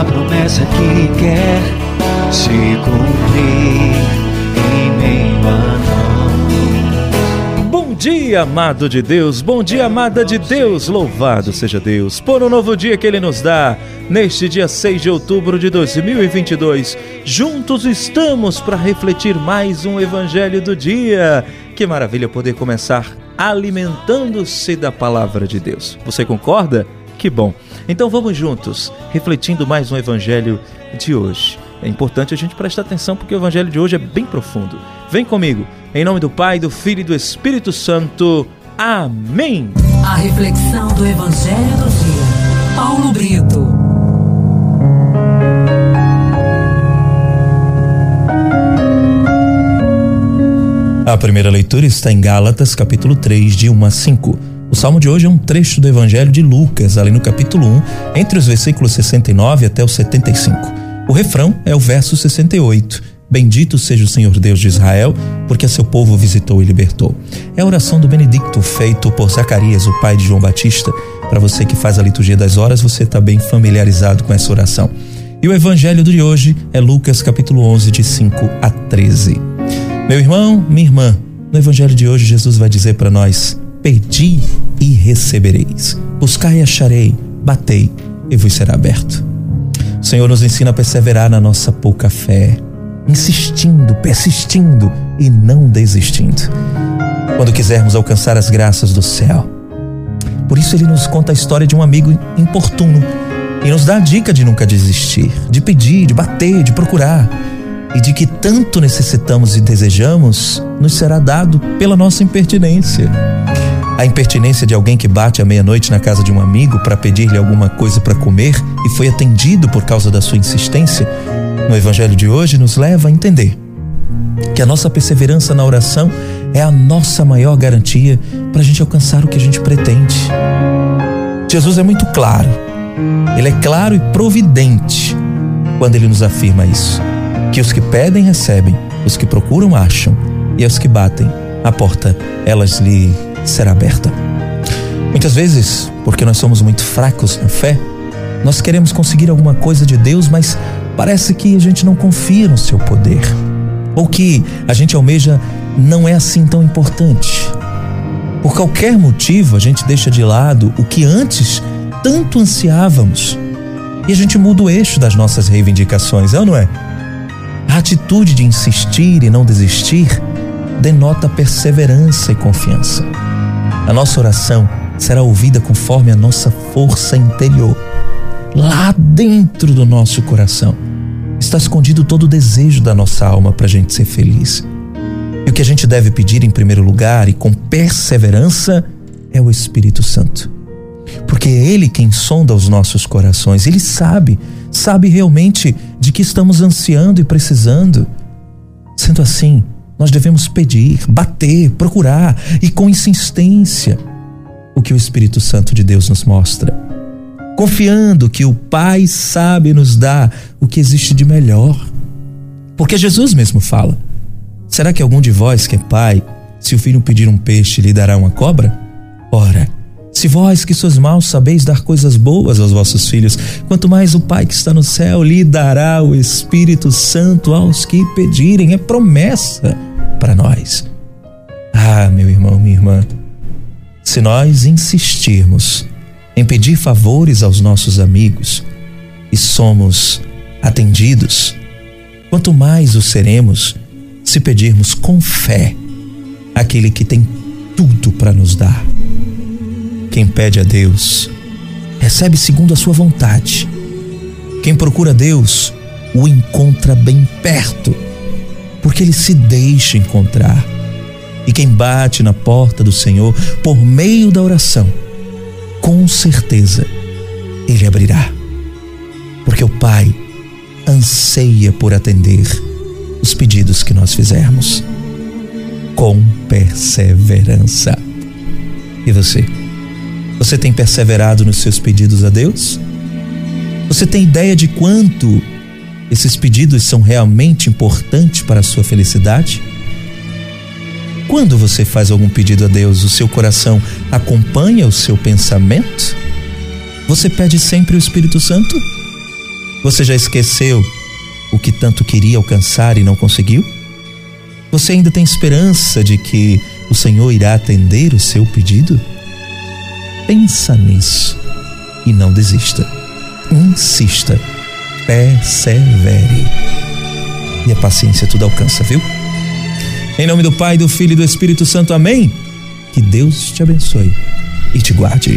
uma promessa que quer se cumprir em meio a nós. Bom dia, amado de Deus, bom dia, amada de Deus, louvado seja Deus por um novo dia que Ele nos dá. Neste dia 6 de outubro de 2022, juntos estamos para refletir mais um Evangelho do dia. Que maravilha poder começar alimentando-se da palavra de Deus. Você concorda? Que bom. Então vamos juntos, refletindo mais um evangelho de hoje. É importante a gente prestar atenção porque o evangelho de hoje é bem profundo. Vem comigo, em nome do Pai, do Filho e do Espírito Santo. Amém. A reflexão do evangelho do dia. Paulo Brito. A primeira leitura está em Gálatas, capítulo 3, de 1 a 5. O salmo de hoje é um trecho do Evangelho de Lucas, ali no capítulo 1, entre os versículos 69 até o 75. O refrão é o verso 68. Bendito seja o Senhor Deus de Israel, porque a seu povo visitou e libertou. É a oração do Benedicto, feito por Zacarias, o pai de João Batista. Para você que faz a liturgia das horas, você está bem familiarizado com essa oração. E o evangelho de hoje é Lucas capítulo 11, de 5 a 13. Meu irmão, minha irmã, no evangelho de hoje Jesus vai dizer para nós: Pedi e recebereis. Buscai e acharei. Batei e vos será aberto. O Senhor nos ensina a perseverar na nossa pouca fé, insistindo, persistindo e não desistindo. Quando quisermos alcançar as graças do céu. Por isso ele nos conta a história de um amigo importuno e nos dá a dica de nunca desistir, de pedir, de bater, de procurar e de que tanto necessitamos e desejamos nos será dado pela nossa impertinência a impertinência de alguém que bate à meia-noite na casa de um amigo para pedir-lhe alguma coisa para comer e foi atendido por causa da sua insistência, no Evangelho de hoje nos leva a entender que a nossa perseverança na oração é a nossa maior garantia para a gente alcançar o que a gente pretende. Jesus é muito claro, ele é claro e providente quando ele nos afirma isso: que os que pedem recebem, os que procuram acham, e aos que batem, a porta elas lhe será aberta. Muitas vezes, porque nós somos muito fracos na fé, nós queremos conseguir alguma coisa de Deus, mas parece que a gente não confia no seu poder. Ou que a gente almeja não é assim tão importante. Por qualquer motivo, a gente deixa de lado o que antes tanto ansiávamos. E a gente muda o eixo das nossas reivindicações, é ou não é? A atitude de insistir e não desistir denota perseverança e confiança. A nossa oração será ouvida conforme a nossa força interior. Lá dentro do nosso coração está escondido todo o desejo da nossa alma para a gente ser feliz. E o que a gente deve pedir em primeiro lugar e com perseverança é o Espírito Santo. Porque é Ele quem sonda os nossos corações, Ele sabe, sabe realmente de que estamos ansiando e precisando. Sendo assim, nós devemos pedir, bater, procurar e com insistência o que o Espírito Santo de Deus nos mostra. Confiando que o Pai sabe nos dar o que existe de melhor. Porque Jesus mesmo fala: Será que algum de vós que é pai, se o filho pedir um peixe, lhe dará uma cobra? Ora, se vós que sois maus sabeis dar coisas boas aos vossos filhos, quanto mais o Pai que está no céu lhe dará o Espírito Santo aos que pedirem. É promessa para nós. Ah, meu irmão, minha irmã, se nós insistirmos em pedir favores aos nossos amigos e somos atendidos, quanto mais o seremos se pedirmos com fé aquele que tem tudo para nos dar. Quem pede a Deus recebe segundo a sua vontade. Quem procura Deus o encontra bem perto porque ele se deixa encontrar. E quem bate na porta do Senhor por meio da oração, com certeza ele abrirá. Porque o Pai anseia por atender os pedidos que nós fizermos com perseverança. E você? Você tem perseverado nos seus pedidos a Deus? Você tem ideia de quanto esses pedidos são realmente importantes para a sua felicidade? Quando você faz algum pedido a Deus, o seu coração acompanha o seu pensamento? Você pede sempre o Espírito Santo? Você já esqueceu o que tanto queria alcançar e não conseguiu? Você ainda tem esperança de que o Senhor irá atender o seu pedido? Pensa nisso e não desista. Insista, persevere. E a paciência tudo alcança, viu? Em nome do Pai, do Filho e do Espírito Santo, amém. Que Deus te abençoe e te guarde.